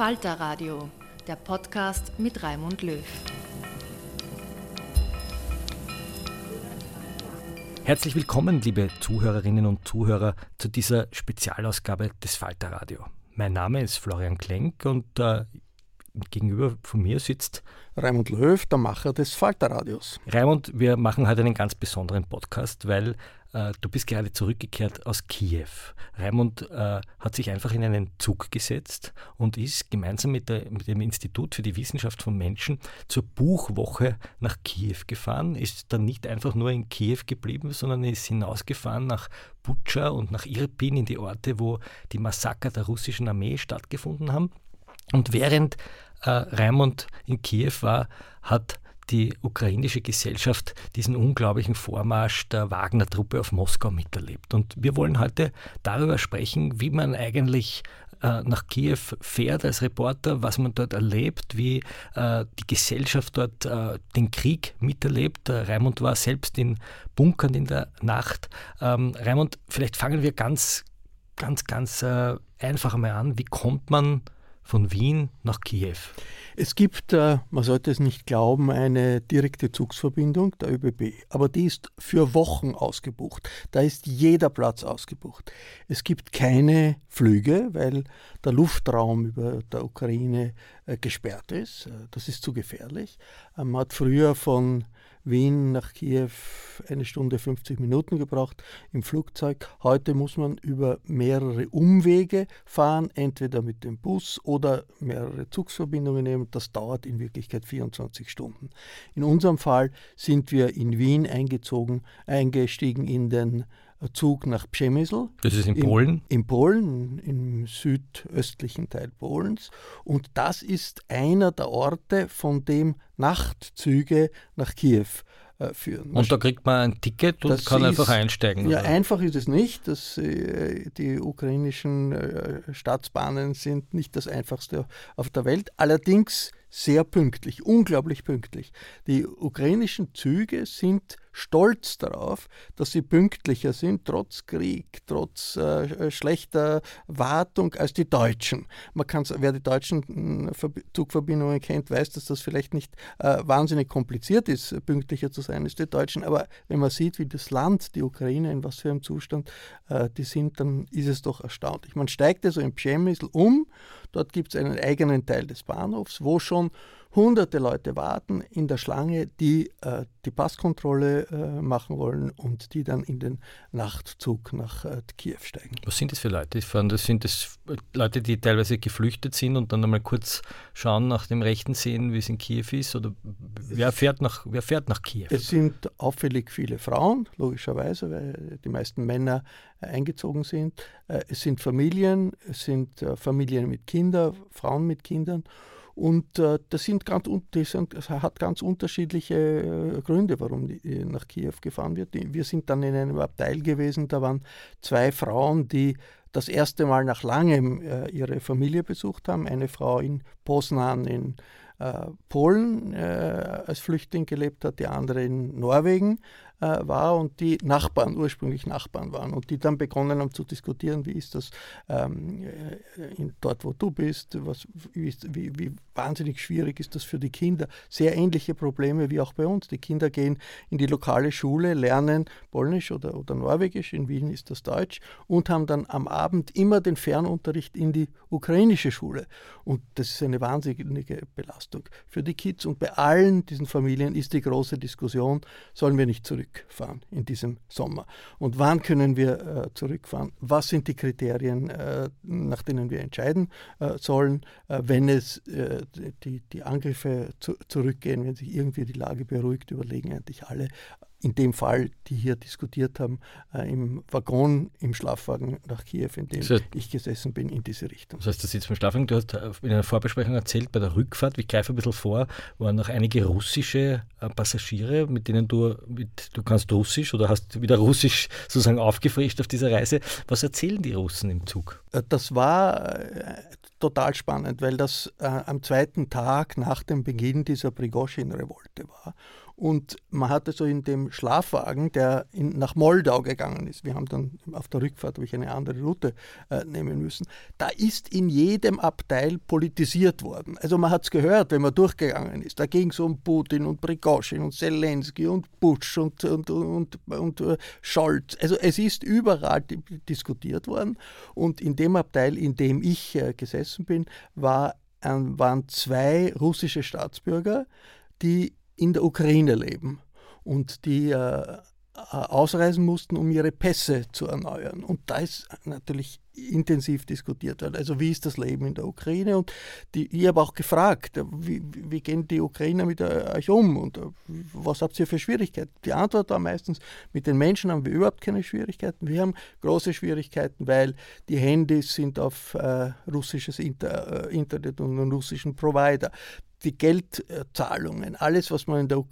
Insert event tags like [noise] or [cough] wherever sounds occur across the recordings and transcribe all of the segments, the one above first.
Falter Radio, der Podcast mit Raimund Löw. Herzlich willkommen, liebe Zuhörerinnen und Zuhörer, zu dieser Spezialausgabe des Falter Radio. Mein Name ist Florian Klenk und äh, gegenüber von mir sitzt Raimund Löw, der Macher des Falterradios. Raimund, wir machen heute einen ganz besonderen Podcast, weil du bist gerade zurückgekehrt aus Kiew. Raimund äh, hat sich einfach in einen Zug gesetzt und ist gemeinsam mit, der, mit, dem Institut für die Wissenschaft von Menschen zur Buchwoche nach Kiew gefahren, ist dann nicht einfach nur in Kiew geblieben, sondern ist hinausgefahren nach Butscha und nach Irpin in die Orte, wo die Massaker der russischen Armee stattgefunden haben. Und während äh, Raimund in Kiew war, hat die ukrainische Gesellschaft diesen unglaublichen Vormarsch der Wagner-Truppe auf Moskau miterlebt. Und wir wollen heute darüber sprechen, wie man eigentlich äh, nach Kiew fährt als Reporter, was man dort erlebt, wie äh, die Gesellschaft dort äh, den Krieg miterlebt. Äh, Raimund war selbst in Bunkern in der Nacht. Ähm, Raimund, vielleicht fangen wir ganz, ganz, ganz äh, einfach mal an. Wie kommt man von Wien nach Kiew? Es gibt, äh, man sollte es nicht glauben, eine direkte Zugsverbindung der ÖBB, aber die ist für Wochen ausgebucht. Da ist jeder Platz ausgebucht. Es gibt keine Flüge, weil der Luftraum über der Ukraine äh, gesperrt ist. Äh, das ist zu gefährlich. Man hat früher von Wien nach Kiew eine Stunde 50 Minuten gebraucht im Flugzeug. Heute muss man über mehrere Umwege fahren, entweder mit dem Bus oder mehrere Zugsverbindungen nehmen. Das dauert in Wirklichkeit 24 Stunden. In unserem Fall sind wir in Wien eingezogen, eingestiegen in den Zug nach Przemysl. Das ist in Polen? In Polen, im südöstlichen Teil Polens. Und das ist einer der Orte, von dem Nachtzüge nach Kiew äh, führen. Und da kriegt man ein Ticket und kann ist, einfach einsteigen? Ja, oder? einfach ist es nicht. Das, äh, die ukrainischen äh, Staatsbahnen sind nicht das einfachste auf der Welt. Allerdings sehr pünktlich, unglaublich pünktlich. Die ukrainischen Züge sind stolz darauf, dass sie pünktlicher sind, trotz Krieg, trotz äh, schlechter Wartung als die Deutschen. Man kann, wer die deutschen äh, Zugverbindungen kennt, weiß, dass das vielleicht nicht äh, wahnsinnig kompliziert ist, pünktlicher zu sein als die Deutschen. Aber wenn man sieht, wie das Land, die Ukraine, in was für einem Zustand äh, die sind, dann ist es doch erstaunlich. Man steigt also in Przemysl um, dort gibt es einen eigenen Teil des Bahnhofs, wo schon hunderte Leute warten in der Schlange, die äh, die Passkontrolle äh, machen wollen und die dann in den Nachtzug nach äh, Kiew steigen. Was sind das für Leute, die fahren? Das sind das Leute, die teilweise geflüchtet sind und dann einmal kurz schauen nach dem Rechten sehen, wie es in Kiew ist? Oder wer fährt nach, wer fährt nach Kiew? Es sind auffällig viele Frauen, logischerweise, weil die meisten Männer äh, eingezogen sind. Äh, es sind Familien, es sind äh, Familien mit Kindern, Frauen mit Kindern Und äh, das, sind ganz, das, sind, das hat ganz unterschiedliche äh, Gründe, warum die, äh, nach Kiew gefahren wird. Wir sind dann in einem Abteil gewesen, da waren zwei Frauen, die das erste Mal nach langem äh, ihre Familie besucht haben. Eine Frau in Poznan in Polen als Flüchtling gelebt hat, die andere in Norwegen war und die Nachbarn, ursprünglich Nachbarn waren und die dann begonnen haben zu diskutieren, wie ist das ähm, äh, in, dort, wo du bist, was, wie, wie, wie, wahnsinnig schwierig ist das für die Kinder. Sehr ähnliche Probleme wie auch bei uns. Die Kinder gehen in die lokale Schule, lernen Polnisch oder, oder Norwegisch, in Wien ist das Deutsch und haben dann am Abend immer den Fernunterricht in die ukrainische Schule. Und das ist eine wahnsinnige Belastung für die Kids. Und bei allen diesen Familien ist die große Diskussion, sollen wir nicht zurück zurückfahren in diesem Sommer. Und wann können wir äh, zurückfahren? Was sind die Kriterien, äh, nach denen wir entscheiden äh, sollen, äh, wenn es äh, die, die Angriffe zu, zurückgehen, wenn sich irgendwie die Lage beruhigt, überlegen eigentlich alle, in dem Fall, die hier diskutiert haben, äh, im Waggon, im Schlafwagen nach Kiew, in dem das heißt, ich gesessen bin, in diese Richtung. Das heißt, du sitzt im Schlafwagen, du hast äh, in einer Vorbesprechung erzählt, bei der Rückfahrt, ich greife ein bisschen vor, waren noch einige russische äh, Passagiere, mit denen du, mit, du kannst Russisch oder hast wieder Russisch sozusagen aufgefrischt auf dieser Reise. Was erzählen die Russen im Zug? Äh, das war total spannend, weil das äh, am zweiten Tag nach dem Beginn dieser Prigozhin-Revolte war. Und man hatte so in dem Schlafwagen, der in, nach Moldau gegangen ist, wir haben dann auf der Rückfahrt ich eine andere Route äh, nehmen müssen, da ist in jedem Abteil politisiert worden. Also man hat es gehört, wenn man durchgegangen ist. Da ging es um Putin und Prigozhin und Zelensky und Bush und, und, und, und, und uh, Scholz. Also es ist überall diskutiert worden. Und in dem Abteil, in dem ich äh, gesessen bin, war, äh, waren zwei russische Staatsbürger, die in der Ukraine leben und die äh, äh, ausreisen mussten, um ihre Pässe zu erneuern. Und da ist natürlich intensiv diskutiert worden. Also wie ist das Leben in der Ukraine? Und die, ich habe auch gefragt, wie, wie, gehen die Ukrainer mit euch um und äh, was habt ihr für Schwierigkeiten? Die Antwort war meistens, mit den Menschen haben wir überhaupt keine Schwierigkeiten. Wir haben große Schwierigkeiten, weil die Handys sind auf äh, russisches Inter, äh, Internet und einen russischen Provider die Geldzahlungen, alles, was man in der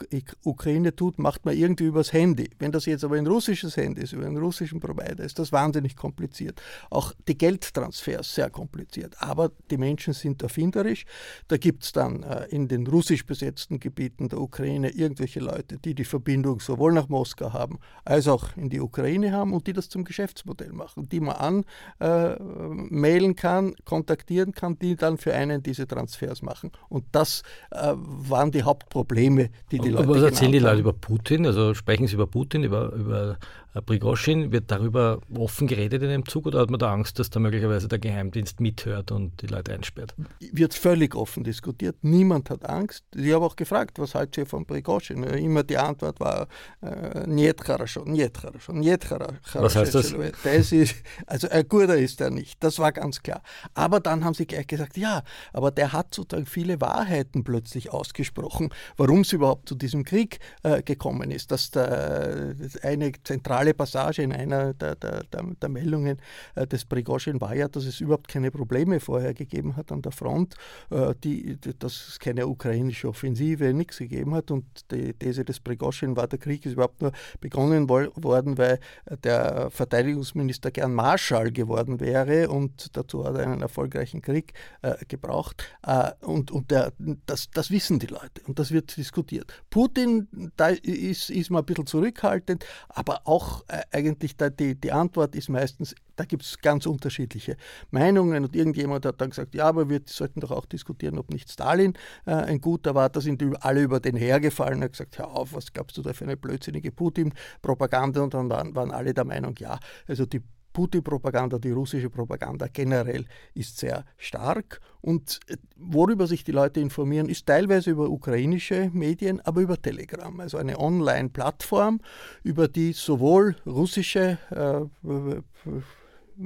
Ukraine tut, macht man irgendwie übers Handy. Wenn das jetzt aber ein russisches Handy ist, über einen russischen Provider, ist das wahnsinnig kompliziert. Auch die Geldtransfers sehr kompliziert. Aber die Menschen sind erfinderisch. Da gibt es dann äh, in den russisch besetzten Gebieten der Ukraine irgendwelche Leute, die die Verbindung sowohl nach Moskau haben, als auch in die Ukraine haben und die das zum Geschäftsmodell machen, die man anmailen äh, kann, kontaktieren kann, die dann für einen diese Transfers machen. Und das äh, waren die Hauptprobleme, die die Leute Aber was erzählen die Leute über Putin? Also sprechen sie über Putin, über, über Prigoschin? Wird darüber offen geredet in einem Zug oder hat man da Angst, dass da möglicherweise der Geheimdienst mithört und die Leute einsperrt? Wird völlig offen diskutiert. Niemand hat Angst. Ich habe auch gefragt, was haltet ihr von Prigoschin? Immer die Antwort war, äh, nicht хорошо, nicht хорошо, nicht хорошо. Was heißt das? das ist, also ein guter ist er nicht, das war ganz klar. Aber dann haben sie gleich gesagt, ja, aber der hat sozusagen viele Wahrheiten plötzlich ausgesprochen, warum es überhaupt zu diesem Krieg äh, gekommen ist. Dass der, eine zentrale zentrale Passage in einer der, der, der, der Meldungen äh, des Prigozhin war ja, dass es überhaupt keine Probleme vorher gegeben hat an der Front, äh, die, dass es keine ukrainische Offensive, nichts gegeben hat. Und die These des Prigozhin war, der Krieg ist überhaupt nur begonnen worden, weil der Verteidigungsminister gern Marschall geworden wäre und dazu hat er einen erfolgreichen Krieg äh, gebraucht. Äh, und und der, das, das wissen die Leute und das wird diskutiert. Putin, da ist, ist man ein bisschen zurückhaltend, aber auch äh, eigentlich da die, die Antwort ist meistens, da gibt es ganz unterschiedliche Meinungen und irgendjemand hat dann gesagt, ja, aber wir sollten doch auch diskutieren, ob nicht Stalin äh, ein guter war. Da sind alle über den hergefallen und haben gesagt, hör auf, was glaubst du da für eine blödsinnige Putin-Propaganda? Und dann waren, waren alle der Meinung, ja, also die Putin-Propaganda, die russische Propaganda generell ist sehr stark. Und äh, worüber sich die Leute informieren, ist teilweise über ukrainische Medien, aber über Telegram, also eine Online-Plattform, über die sowohl russische äh,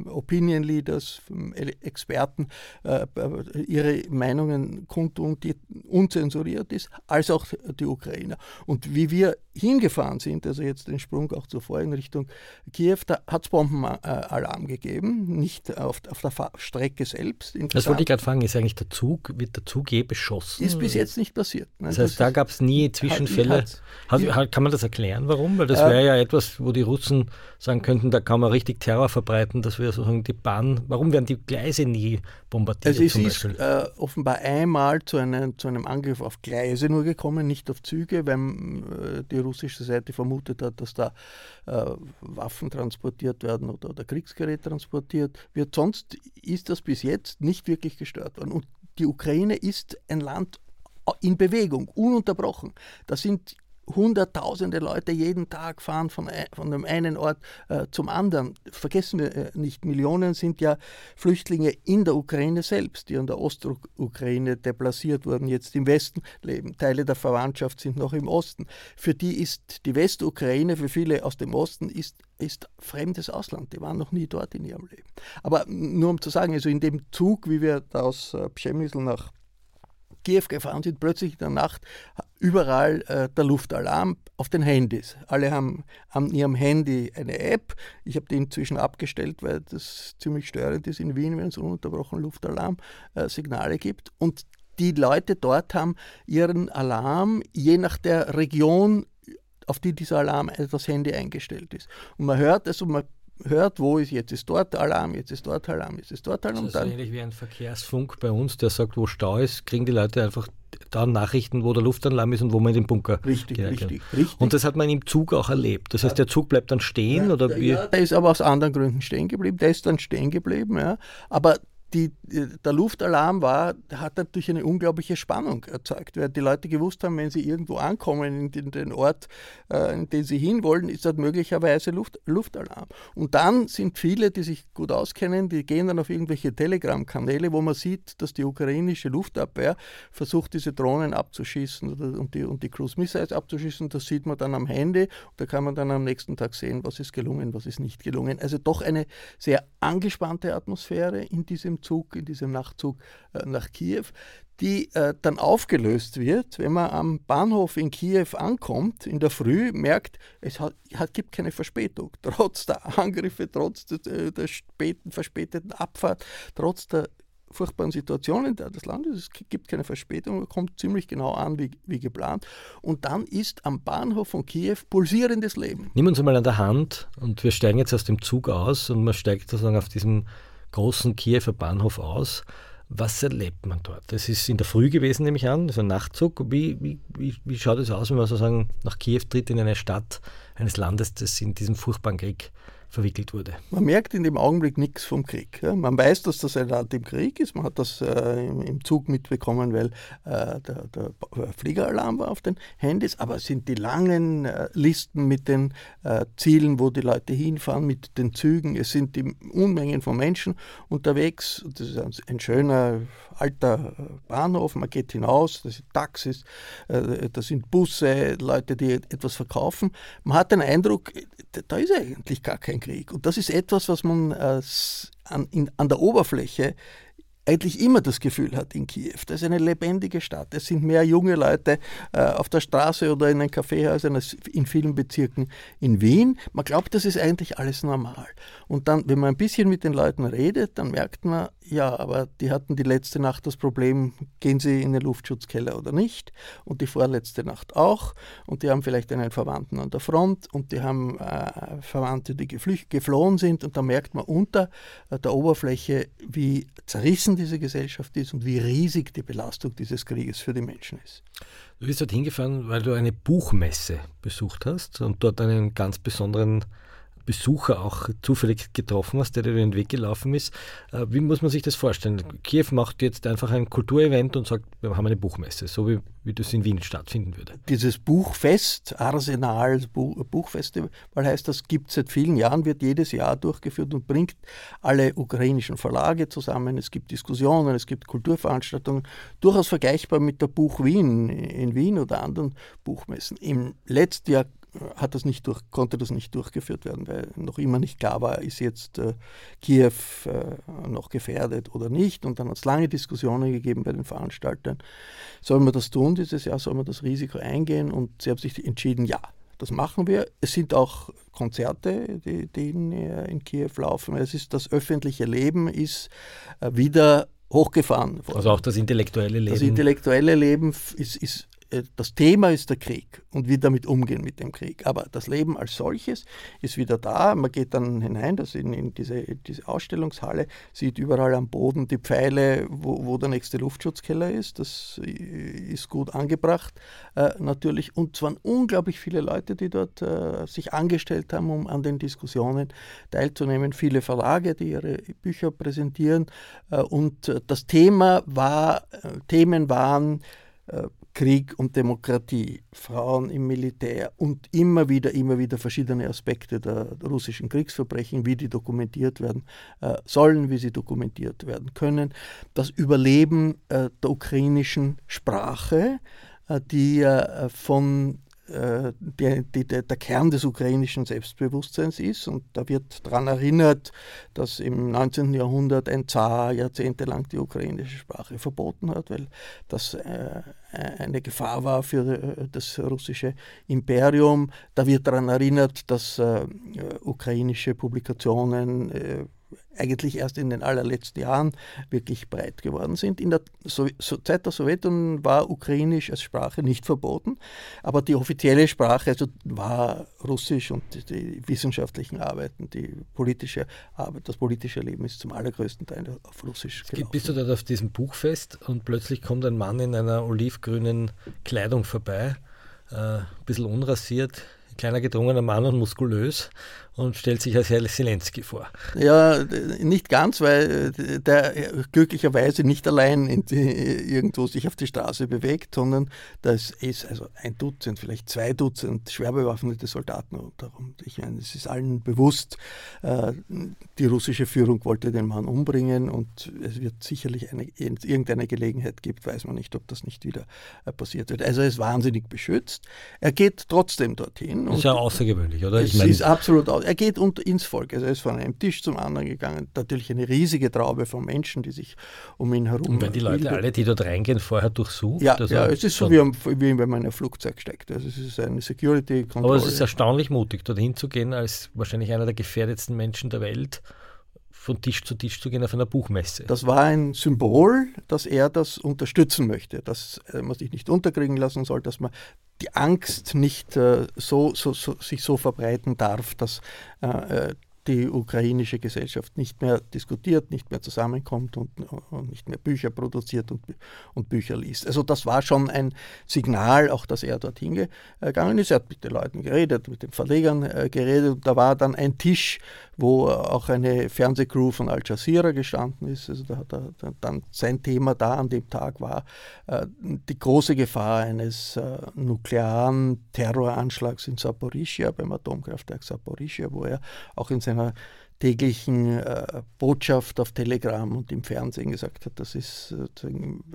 Opinion Leaders, Experten äh, ihre Meinungen kundtun, die unzensuriert ist, als auch die Ukrainer. Und wie wir hingefahren sind, also jetzt den Sprung auch zuvor in Richtung Kiew, da hat es Bombenalarm gegeben, nicht auf, auf der Strecke selbst. Das wollte ich gerade fragen, ist eigentlich der Zug, wird der Zug je beschossen? Ist bis jetzt nicht passiert. Ne? Das heißt, das da gab es nie Zwischenfälle. Hat, hat, kann man das erklären, warum? Weil das äh, wäre ja etwas, wo die Russen sagen könnten, da kann man richtig Terror verbreiten, dass wir sozusagen die Bahn, warum werden die Gleise nie bombardiert? Also es ist äh, offenbar einmal zu einem, zu einem Angriff auf Gleise nur gekommen, nicht auf Züge, weil äh, die russische Seite vermutet hat, dass da äh, Waffen transportiert werden oder, oder Kriegsgerät transportiert wird. Sonst ist das bis jetzt nicht wirklich gestört worden. Und die Ukraine ist ein Land in Bewegung, ununterbrochen. Da sind Hunderttausende Leute jeden Tag fahren von, von dem einen Ort äh, zum anderen. Vergessen wir äh, nicht, Millionen sind ja Flüchtlinge in der Ukraine selbst, die an der Ostukraine deplaciert wurden, jetzt im Westen leben. Teile der Verwandtschaft sind noch im Osten. Für die ist die Westukraine, für viele aus dem Osten, ist, ist fremdes Ausland. Die waren noch nie dort in ihrem Leben. Aber nur um zu sagen, also in dem Zug, wie wir aus äh, Pschemysl nach Kiew gefahren sind, plötzlich in der Nacht überall äh, der Luftalarm auf den Handys. Alle haben an ihrem Handy eine App. Ich habe die inzwischen abgestellt, weil das ziemlich störend ist in Wien, wenn es ununterbrochen Luftalarmsignale äh, gibt. Und die Leute dort haben ihren Alarm je nach der Region auf die dieser Alarm das Handy eingestellt ist. Und man hört es und man hört, wo ist jetzt ist dort Alarm, jetzt ist dort Alarm, jetzt ist dort Alarm. Das ist dann, ähnlich wie ein Verkehrsfunk bei uns, der sagt, wo Stau ist, kriegen die Leute einfach da Nachrichten, wo der Luftalarm ist und wo man in den Bunker Richtig, richtig, richtig. Und das hat man im Zug auch erlebt. Das heißt, der Zug bleibt dann stehen ja, oder wie? Ja, der ist aber aus anderen Gründen stehen geblieben. Der ist dann stehen geblieben, ja. Aber die, der Luftalarm war, hat natürlich eine unglaubliche Spannung erzeugt, weil die Leute gewusst haben, wenn sie irgendwo ankommen in den, Ort, äh, in den sie hinwollen, ist dort möglicherweise Luft, Luftalarm. Und dann sind viele, die sich gut auskennen, die gehen dann auf irgendwelche Telegram-Kanäle, wo man sieht, dass die ukrainische Luftabwehr versucht, diese Drohnen abzuschießen und, die, und die Cruise Missiles abzuschießen. Das sieht man dann am Handy. Da kann man dann am nächsten Tag sehen, was ist gelungen, was ist nicht gelungen. Also doch eine sehr angespannte Atmosphäre in diesem Zug, in diesem Nachtzug äh, nach Kiew, die äh, dann aufgelöst wird, wenn man am Bahnhof in Kiew ankommt, in der Früh merkt, es hat, gibt keine Verspätung. [laughs] Trotz der Angriffe, trotz der, äh, der späten, verspäteten Abfahrt, trotz der furchtbaren Situation in der des Landes. Es gibt keine Verspätung, man kommt ziemlich genau an wie, wie geplant. Und dann ist am Bahnhof von Kiew pulsierendes Leben. Nimm uns einmal an der Hand und wir steigen jetzt aus dem Zug aus und man steigt sozusagen auf diesem großen Kiewer Bahnhof aus. Was erlebt man dort? Das ist in der Früh gewesen, nehme ich an, so ein Nachtzug. Wie, wie, wie, wie schaut es aus, wenn man sozusagen nach Kiew tritt in eine Stadt eines Landes, das in diesem furchtbaren Krieg verwickelt wurde. Man merkt in dem Augenblick nichts vom Krieg. Ja. Man weiß, dass das ein Land im Krieg ist. Man hat das äh, im Zug mitbekommen, weil äh, der, der, Fliegeralarm war auf den Handys. Aber es sind die langen äh, Listen mit den äh, Zielen, wo die Leute hinfahren, mit den Zügen. Es sind die Unmengen von Menschen unterwegs. Das ist ein schöner alter Bahnhof. Man geht hinaus. Das sind Taxis, äh, das sind Busse, Leute, die etwas verkaufen. Man hat den Eindruck, da ist eigentlich gar kein Krieg. Und das ist etwas, was man äh, an, in, an der Oberfläche eigentlich immer das Gefühl hat in Kiew. Das ist eine lebendige Stadt. Es sind mehr junge Leute äh, auf der Straße oder in den Kaffeehäusern als in vielen Bezirken in Wien. Man glaubt, das ist eigentlich alles normal. Und dann, wenn man ein bisschen mit den Leuten redet, dann merkt man, ja, aber die hatten die letzte Nacht das Problem, gehen sie in den Luftschutzkeller oder nicht? Und die vorletzte Nacht auch. Und die haben vielleicht einen Verwandten an der Front und die haben äh, Verwandte, die geflohen sind. Und da merkt man unter äh, der Oberfläche, wie zerrissen diese Gesellschaft ist und wie riesig die Belastung dieses Krieges für die Menschen ist. Du bist dort hingefahren, weil du eine Buchmesse besucht hast und dort einen ganz besonderen Besucher auch zufällig getroffen hast, der dir den Weg gelaufen ist. Äh, wie muss man sich das vorstellen? Kiew macht jetzt einfach ein Kulturevent und sagt, wir haben eine Buchmesse, so wie, wie das in Wien stattfinden würde. Dieses Buchfest, Arsenal Buchfestival, heißt, das gibt es seit vielen Jahren, wird jedes Jahr durchgeführt und bringt alle ukrainischen Verlage zusammen. Es gibt Diskussionen, es gibt Kulturveranstaltungen, durchaus vergleichbar mit der Buch Wien in Wien oder anderen Buchmessen. Im letzten Jahr hat das nicht durch, konnte das nicht durchgeführt werden, weil noch immer nicht klar war, ist jetzt äh, Kiew äh, noch gefährdet oder nicht. Und dann hat es lange Diskussionen gegeben bei den Veranstaltern. Soll man das tun dieses Jahr? Soll man das Risiko eingehen? Und sie haben sich entschieden, ja, das machen wir. Es sind auch Konzerte, die, die in, äh, in, Kiew laufen. Es ist das öffentliche Leben ist äh, wieder hochgefahren worden. Also auch das intellektuelle Leben. Das intellektuelle Leben ist, ist das Thema ist der Krieg und wie damit umgehen mit dem Krieg. Aber das Leben als solches ist wieder da. Man geht dann hinein, das in, in diese, diese, Ausstellungshalle, sieht überall am Boden die Pfeile, wo, wo der nächste Luftschutzkeller ist. Das ist gut angebracht äh, natürlich. Und es waren unglaublich viele Leute, die dort äh, sich angestellt haben, um an den Diskussionen teilzunehmen. Viele Verlage, die ihre Bücher präsentieren. Äh, und äh, das Thema war, äh, Themen waren, Krieg und Demokratie, Frauen im Militär und immer wieder, immer wieder verschiedene Aspekte der russischen Kriegsverbrechen, wie die dokumentiert werden äh, sollen, wie sie dokumentiert werden können, das Überleben äh, der ukrainischen Sprache, äh, die von äh, die, die, der Kern des ukrainischen Selbstbewusstseins ist. Und da wird daran erinnert, dass im 19. Jahrhundert ein Zar jahrzehntelang die ukrainische Sprache verboten hat, weil das äh, eine Gefahr war für äh, das russische Imperium. Da wird daran erinnert, dass äh, ukrainische Publikationen äh, eigentlich erst in den allerletzten Jahren wirklich breit geworden sind. In der so Zeit der Sowjetunion war Ukrainisch als Sprache nicht verboten, aber die offizielle Sprache also war Russisch und die, die wissenschaftlichen Arbeiten, die politische Arbeit, das politische Leben ist zum allergrößten Teil auf Russisch gelaufen. Bist du dort auf diesem Buchfest und plötzlich kommt ein Mann in einer olivgrünen Kleidung vorbei, äh, ein bisschen unrasiert, kleiner gedrungener Mann und muskulös und stellt sich als Herr Zelensky vor. Ja, nicht ganz, weil äh, der glücklicherweise nicht allein die, irgendwo sich auf die Straße bewegt, sondern das ist also ein Dutzend, vielleicht zwei Dutzend schwer bewaffnete Soldaten rundherum. Ich meine, es ist allen bewusst, äh, die russische Führung wollte den Mann umbringen und es wird sicherlich eine, irgendeine Gelegenheit gibt, weiß man nicht, ob das nicht wieder äh, passiert wird. Also er ist wahnsinnig beschützt. Er geht trotzdem dorhin. Das ist ja außergewöhnlich, oder? Ich es meine, ist absolut er geht unter, ins Volk. Also er ist von einem Tisch zum anderen gegangen. Natürlich eine riesige Traube von Menschen, die sich um ihn herum. Und wenn die Leute alle, die dort reingehen, vorher durchsucht? Ja, also ja es ist so wie, wie, wenn man in ein Flugzeug steigt. Also es ist eine Security-Kontrolle. Aber es ist erstaunlich mutig, dorthin zu gehen, als wahrscheinlich einer der gefährdetsten Menschen der Welt von Tisch zu Tisch zu gehen auf einer Buchmesse. Das war ein Symbol, dass er das unterstützen möchte, dass man sich nicht unterkriegen lassen soll, dass man die Angst nicht äh, so, so, so, sich so verbreiten darf, dass äh, äh die ukrainische Gesellschaft nicht mehr diskutiert, nicht mehr zusammenkommt und, und nicht mehr Bücher produziert und, und, Bücher liest. Also das war schon ein Signal, auch dass er dorthin gegangen ist. Er hat mit den Leuten geredet, mit den Verlegern äh, geredet. Da war dann ein Tisch, wo auch eine Fernsehcrew von Al Jazeera gestanden ist. Also da er dann sein Thema da an dem Tag war äh, die große Gefahr eines äh, nuklearen Terroranschlags in Saporischia, beim Atomkraftwerk Saporischia, wo er auch in seiner täglichen äh, Botschaft auf Telegram und im Fernsehen gesagt hat, das ist äh,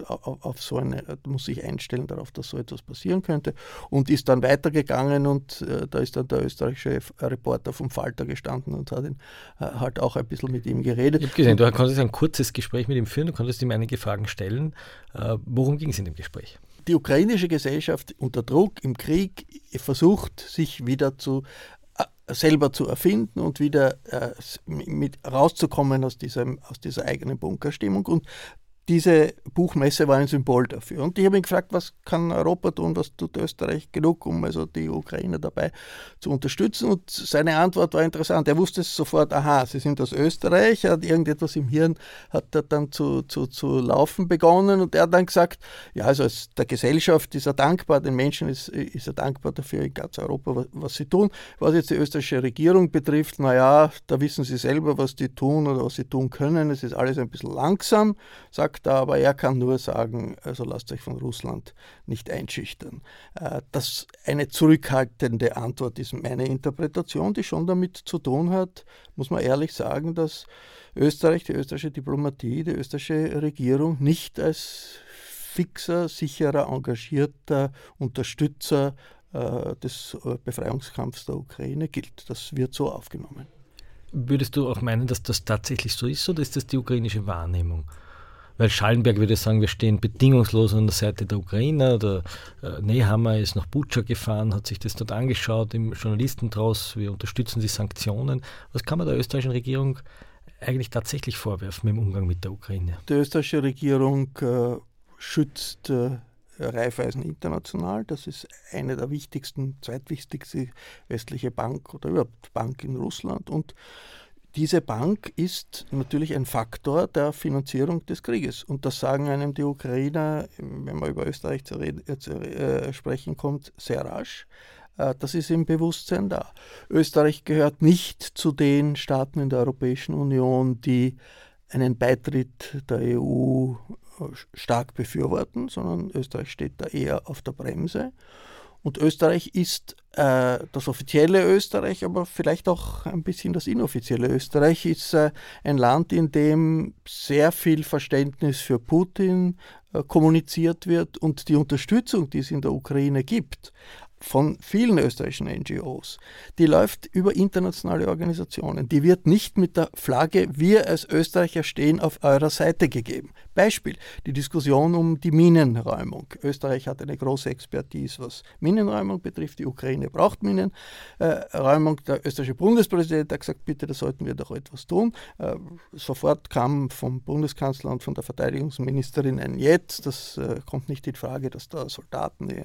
auf, auf, so eine, muss sich einstellen darauf, dass so etwas passieren könnte und ist dann weitergegangen und äh, da ist dann der österreichische Reporter vom Falter gestanden und hat ihn, äh, halt auch ein bisschen mit ihm geredet. Ich habe gesehen, du konntest ein kurzes Gespräch mit ihm führen, du konntest ihm einige Fragen stellen. Äh, worum ging es in dem Gespräch? die ukrainische Gesellschaft unter Druck im Krieg versucht, sich wieder zu selber zu erfinden und wieder äh, mit rauszukommen aus, diesem, aus dieser eigenen Bunkerstimmung. Und diese Buchmesse war ein Symbol dafür. Und ich habe ihn gefragt, was kann Europa tun, was tut Österreich genug, um also die Ukraine dabei zu unterstützen. Und seine Antwort war interessant. Er wusste sofort, aha, sie sind aus Österreich, er hat irgendetwas im Hirn, hat er dann zu, zu, zu laufen begonnen und er hat dann gesagt, ja, also als der Gesellschaft ist er dankbar, den Menschen ist, ist er dankbar dafür in ganz Europa, was, was sie tun. Was jetzt die österreichische Regierung betrifft, naja, da wissen sie selber, was die tun oder was sie tun können. Es ist alles ein bisschen langsam, sagt sagt er, aber er kann nur sagen, also lasst euch von Russland nicht einschüchtern. Äh, das eine zurückhaltende Antwort ist meine Interpretation, die schon damit zu tun hat, muss man ehrlich sagen, dass Österreich, die österreichische Diplomatie, die österreichische Regierung nicht als fixer, sicherer, engagierter Unterstützer äh, des äh, Befreiungskampfs der Ukraine gilt. Das wird so aufgenommen. Würdest du auch meinen, dass das tatsächlich so ist oder ist das die ukrainische Wahrnehmung? Weil Schallenberg würde sagen, wir stehen bedingungslos an der Seite der Ukrainer. Der äh, Nehammer ist nach Butscha gefahren, hat sich das dort angeschaut, im Journalistentraus, wir unterstützen die Sanktionen. Was kann man der österreichischen Regierung eigentlich tatsächlich vorwerfen im Umgang mit der Ukraine? Die österreichische Regierung äh, schützt äh, Raiffeisen International. Das ist eine der wichtigsten, zweitwichtigste westliche Bank oder überhaupt Bank in Russland. Und diese Bank ist natürlich ein Faktor der Finanzierung des Krieges. Und das sagen einem die Ukrainer, wenn man über Österreich zu, reden, äh, zu äh, sprechen kommt, sehr rasch. Äh, das ist im Bewusstsein da. Österreich gehört nicht zu den Staaten in der Europäischen Union, die einen Beitritt der EU stark befürworten, sondern Österreich steht da eher auf der Bremse. Und Österreich ist äh, das offizielle Österreich, aber vielleicht auch ein bisschen das inoffizielle Österreich, ist äh, ein Land, in dem sehr viel Verständnis für Putin äh, kommuniziert wird und die Unterstützung, die es in der Ukraine gibt, von vielen österreichischen NGOs, die läuft über internationale Organisationen. Die wird nicht mit der Flagge Wir als Österreicher stehen auf eurer Seite gegeben. Beispiel, die Diskussion um die Minenräumung. Österreich hat eine große Expertise, was Minenräumung betrifft. Die Ukraine braucht Minenräumung. Der österreichische Bundespräsident hat gesagt, bitte, da sollten wir doch etwas tun. Äh, sofort kam vom Bundeskanzler und von der Verteidigungsministerin ein Jetzt. Das äh, kommt nicht in Frage, dass da Soldaten äh,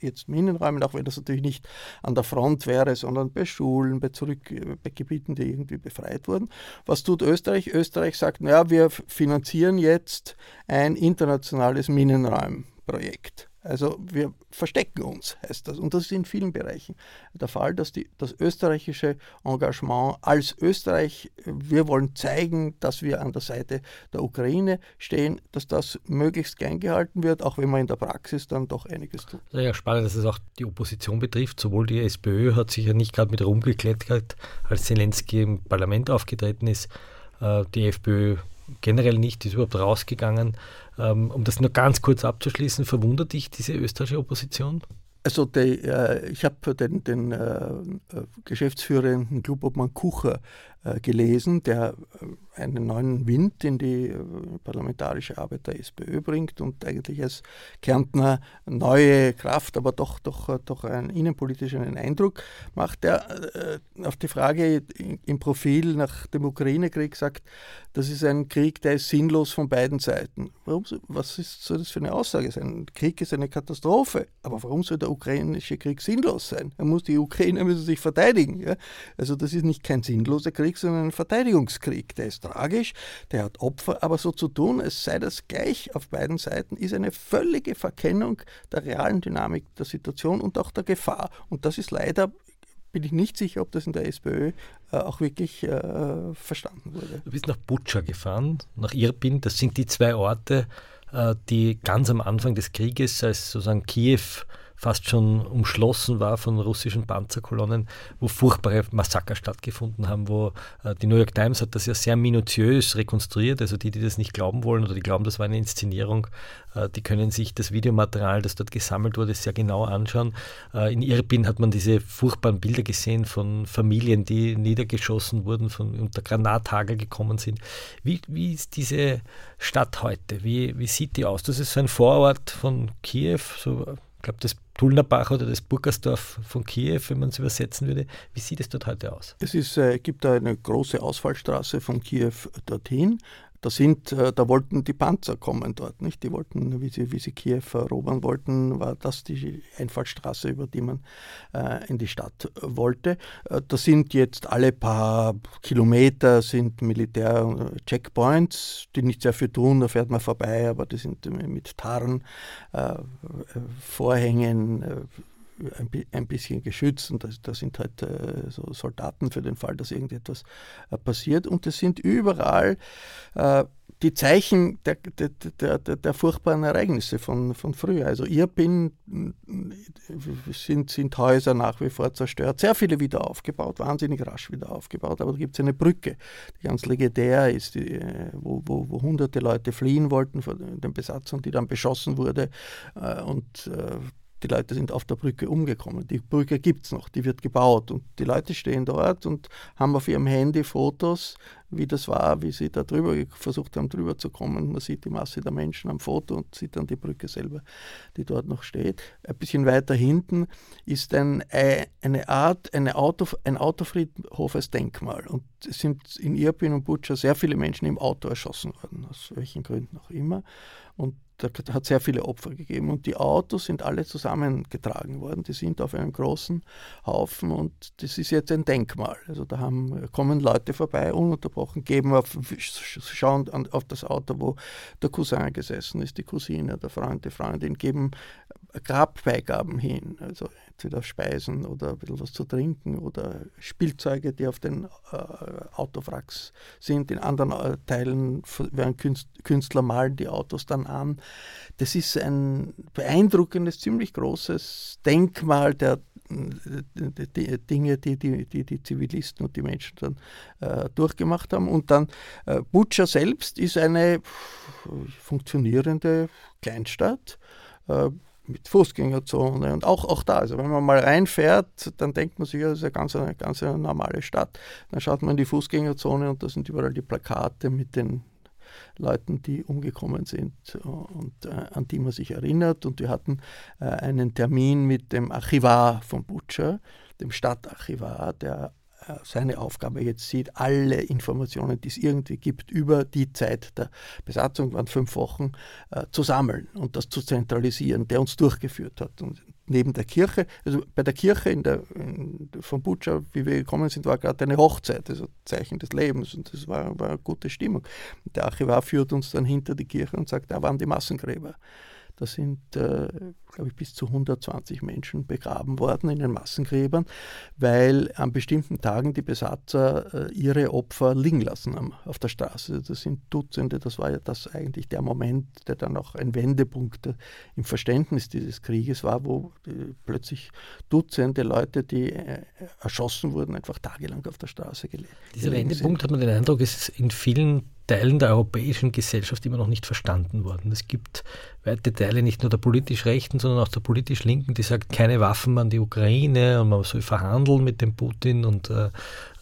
jetzt Minen räumen auch wenn das natürlich nicht an der Front wäre, sondern bei Schulen, bei, Zurück, bei Gebieten, die irgendwie befreit wurden. Was tut Österreich? Österreich sagt, naja, wir finanzieren jetzt ein internationales Minenräumprojekt. Also wir verstecken uns, heißt das. Und das ist in vielen Bereichen der Fall, dass die, das österreichische Engagement als Österreich, wir wollen zeigen, dass wir an der Seite der Ukraine stehen, dass das möglichst gern gehalten wird, auch wenn man in der Praxis dann doch einiges tut. Ja, spannend, dass es auch die Opposition betrifft. Sowohl die SPÖ hat sich ja nicht gerade mit rumgeklettert, als Zelensky im Parlament aufgetreten ist. Äh, die FPÖ generell nicht, ist überhaupt rausgegangen. Ähm, um das nur ganz kurz abzuschließen, verwundert dich diese österreichische Opposition? Also die, äh, ich habe den, den äh, äh geschäftsführenden Klubobmann Kucher gelesen, der äh, einen neuen Wind in die äh, parlamentarische Arbeit der SPÖ bringt und eigentlich als Kärntner neue Kraft, aber doch, doch, doch einen innenpolitischen Eindruck macht, der auf die Frage im Profil nach dem Ukraine-Krieg sagt, das ist ein Krieg, der ist sinnlos von beiden Seiten. Warum, was ist, soll das für eine Aussage sein? Krieg ist eine Katastrophe, aber warum soll der ukrainische Krieg sinnlos sein? Er muss, die Ukrainer müssen sich verteidigen. Ja? Also das ist nicht kein sinnloser Krieg, Krieg, sondern ein Verteidigungskrieg. Der ist tragisch, der hat Opfer, aber so zu tun, es sei das gleich auf beiden Seiten, ist eine völlige Verkennung der realen Dynamik der Situation und auch der Gefahr. Und das ist leider bin ich nicht sicher, ob das in der SPÖ äh, auch wirklich äh, verstanden wurde. Du bist nach Butscha gefahren, nach Irpin. Das sind die zwei Orte, äh, die ganz am Anfang des Krieges als sozusagen Kiew fast schon umschlossen war von russischen Panzerkolonnen, wo furchtbare Massaker stattgefunden haben, wo äh, die New York Times hat das ja sehr minutiös rekonstruiert, also die, die das nicht glauben wollen oder die glauben, das war eine Inszenierung, äh, die können sich das Videomaterial, das dort gesammelt wurde, sehr genau anschauen. Äh, in Irpin hat man diese furchtbaren Bilder gesehen von Familien, die niedergeschossen wurden, von unter Granathagel gekommen sind. Wie, wie ist diese Stadt heute? Wie, wie sieht die aus? Das ist so ein Vorort von Kiew, so ich glaube, das Tulnerbach oder das Burgersdorf von Kiew, wenn man es übersetzen würde. Wie sieht es dort heute aus? Es ist, äh, gibt da eine große Ausfallstraße von Kiew dorthin. Da, sind, äh, da wollten die Panzer kommen dort, nicht? Die wollten, wie sie, wie sie Kiew erobern wollten, war das die Einfallstraße, über die man äh, in die Stadt wollte. Äh, da sind jetzt alle paar Kilometer sind Militär-Checkpoints, die nicht sehr viel tun, da fährt man vorbei, aber die sind mit Tarn, äh, Vorhängen, äh, ein, ein bisschen geschützt und da sind halt äh, so Soldaten für den Fall, dass irgendetwas äh, passiert. Und es sind überall äh, die Zeichen der, der, der, der, furchtbaren Ereignisse von, von früher. Also Irpin sind, sind Häuser nach wie vor zerstört, sehr viele wieder aufgebaut, wahnsinnig rasch wieder aufgebaut, aber da gibt es eine Brücke, die ganz legendär ist, die, äh, wo, wo, wo hunderte Leute fliehen wollten vor den Besatzern, die dann beschossen wurde äh, und äh, die Leute sind auf der Brücke umgekommen. Die Brücke gibt es noch, die wird gebaut und die Leute stehen dort und haben auf ihrem Handy Fotos, wie das war, wie sie da drüber versucht haben, drüber zu kommen. Man sieht die Masse der Menschen am Foto und sieht dann die Brücke selber, die dort noch steht. Ein bisschen weiter hinten ist ein, äh, eine Art, eine Auto, ein Autofriedhof als Denkmal. Und es sind in Irpin und Butcher sehr viele Menschen im Auto erschossen worden, aus welchen Gründen auch immer. Und da hat sehr viele Opfer gegeben und die Autos sind alle zusammengetragen worden. Die sind auf einem großen Haufen und das ist jetzt ein Denkmal. Also da haben, kommen Leute vorbei, ununterbrochen, geben auf, schauen auf das Auto, wo der Cousin gesessen ist, die Cousine, der Freund, die Freundin, geben Grabbeigaben hin. Also entweder Speisen oder ein bisschen was zu trinken oder Spielzeuge, die auf den äh, Autowracks sind. In anderen äh, Teilen werden Künstler malen die Autos dann an. Das ist ein beeindruckendes, ziemlich großes Denkmal der die Dinge, die die, die die Zivilisten und die Menschen dann äh, durchgemacht haben. Und dann äh, Butcher selbst ist eine funktionierende Kleinstadt. Äh, mit Fußgängerzone und auch, auch da. Also wenn man mal reinfährt, dann denkt man sich, das ist eine ganz, eine ganz eine normale Stadt. Dann schaut man in die Fußgängerzone und da sind überall die Plakate mit den Leuten, die umgekommen sind und äh, an die man sich erinnert. Und wir hatten äh, einen Termin mit dem Archivar von Butcher, dem Stadtarchivar, der äh, seine Aufgabe jetzt sieht, alle Informationen, die es irgendwie gibt, über die Zeit der Besatzung, waren fünf Wochen, äh, zu sammeln und das zu zentralisieren, der uns durchgeführt hat. Und neben der Kirche, also bei der Kirche in der, in, von Butscha, wie wir gekommen sind, war gerade eine Hochzeit, also Zeichen des Lebens und das war, war eine gute Stimmung. Der Archivar führt uns dann hinter die Kirche und sagt, da waren die Massengräber. Da sind, äh, glaube ich, bis zu 120 Menschen begraben worden in den Massengräbern, weil an bestimmten Tagen die Besatzer äh, ihre Opfer liegen lassen haben auf der Straße. Das sind Dutzende, das war ja das eigentlich der Moment, der dann auch ein Wendepunkt im Verständnis dieses Krieges war, wo äh, plötzlich Dutzende Leute, die äh, erschossen wurden, einfach tagelang auf der Straße gelebt. Dieser Wendepunkt, sind. hat man den Eindruck, ist in vielen Teilen der europäischen Gesellschaft immer noch nicht verstanden worden. Es gibt weite Teile nicht nur der politisch Rechten, sondern auch der politisch Linken, die sagt, keine Waffen an die Ukraine und man soll verhandeln mit dem Putin und äh,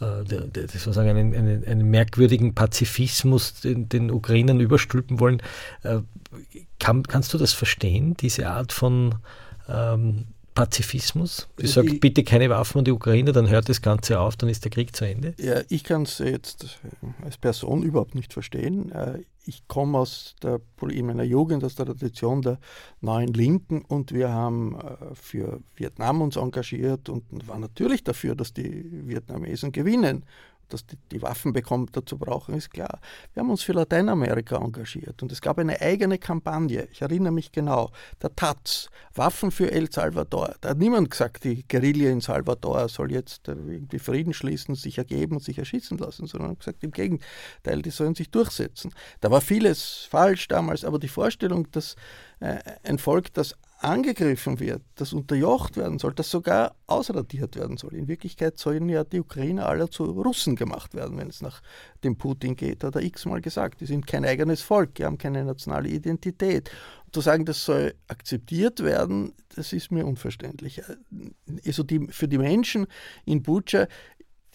äh sozusagen einen, einen, einen, merkwürdigen Pazifismus den, den Ukrainern überstülpen wollen. Äh, kann, kannst du das verstehen, diese Art von ähm, Pazifismus? Die also sagt, bitte keine Waffen an die Ukraine, dann hört das Ganze auf, dann ist der Krieg zu Ende? Ja, ich kann es jetzt äh, als Person überhaupt nicht verstehen. Äh, ich komme aus der, in meiner Jugend aus der Tradition der neuen Linken und wir haben äh, für Vietnam uns engagiert und waren natürlich dafür, dass die Vietnamesen gewinnen dass die, die Waffen bekommt, dazu brauchen, ist klar. Wir haben uns für Lateinamerika engagiert und es gab eine eigene Kampagne, ich erinnere mich genau, der Taz, Waffen für El Salvador. Da hat niemand gesagt, die Guerilla in Salvador soll jetzt irgendwie Frieden schließen, sich ergeben und sich erschießen lassen, sondern gesagt, im Gegenteil, die sollen sich durchsetzen. Da war vieles falsch damals, aber die Vorstellung, dass äh, ein Volk, das angegriffen wird, das unterjocht werden soll, das sogar ausradiert werden soll. In Wirklichkeit sollen ja die Ukrainer alle zu Russen gemacht werden, wenn es nach dem Putin geht, hat er x-mal gesagt. Die sind kein eigenes Volk, die haben keine nationale Identität. Und zu sagen, das soll akzeptiert werden, das ist mir unverständlich. Also die, für die Menschen in Butscha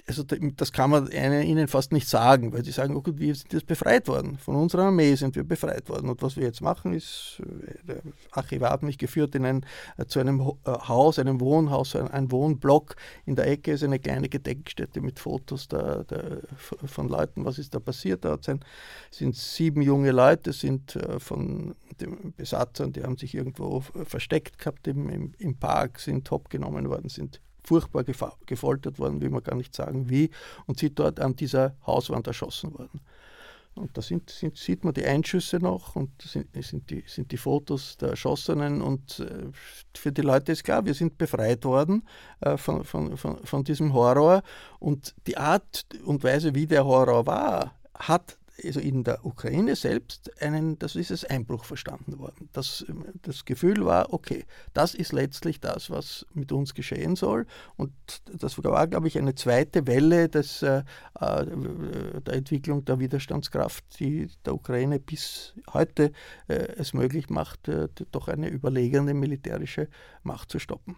also das kann man ihnen fast nicht sagen, weil sie sagen, oh gut, wir sind jetzt befreit worden. Von unserer Armee sind wir befreit worden. Und was wir jetzt machen, ist, äh, der Archivar hat mich geführt in ein, äh, zu einem äh, Haus, einem Wohnhaus, ein, Wohnblock. In der Ecke ist eine kleine Gedenkstätte mit Fotos der, der, von Leuten, was ist da passiert. Da sind, sind sieben junge Leute, sind von den Besatzern, die haben sich irgendwo versteckt gehabt im, im, im Park, sind top genommen worden, sind furchtbar gefoltert worden, will man gar nicht sagen wie, und sind dort an dieser Hauswand erschossen worden. Und da sind, sind, sieht man die Einschüsse noch und sind, sind, die, sind die Fotos der Erschossenen. Und äh, für die Leute ist klar, wir sind befreit worden äh, von, von, von, von diesem Horror. Und die Art und Weise, wie der Horror war, hat also in der Ukraine selbst einen, das ist als Einbruch verstanden worden. Das, das Gefühl war, okay, das ist letztlich das, was mit uns geschehen soll. Und das war, glaube ich, eine zweite Welle des, äh, äh der Entwicklung der Widerstandskraft, die der Ukraine bis heute äh, es möglich macht, äh, doch eine überlegene militärische Macht zu stoppen.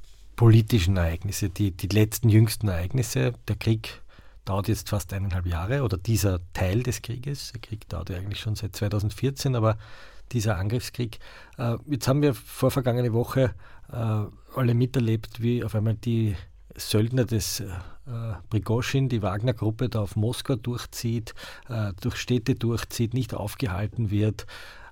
politischen Ereignisse, die, die letzten jüngsten Ereignisse. Der Krieg dauert jetzt fast eineinhalb Jahre oder dieser Teil des Krieges. Der Krieg dauert ja eigentlich schon seit 2014, aber dieser Angriffskrieg. Äh, jetzt haben wir vor vergangene Woche äh, alle miterlebt, wie auf einmal die Söldner des äh, Prigozhin, die Wagner-Gruppe, da auf Moskau durchzieht, äh, durch Städte durchzieht, nicht aufgehalten wird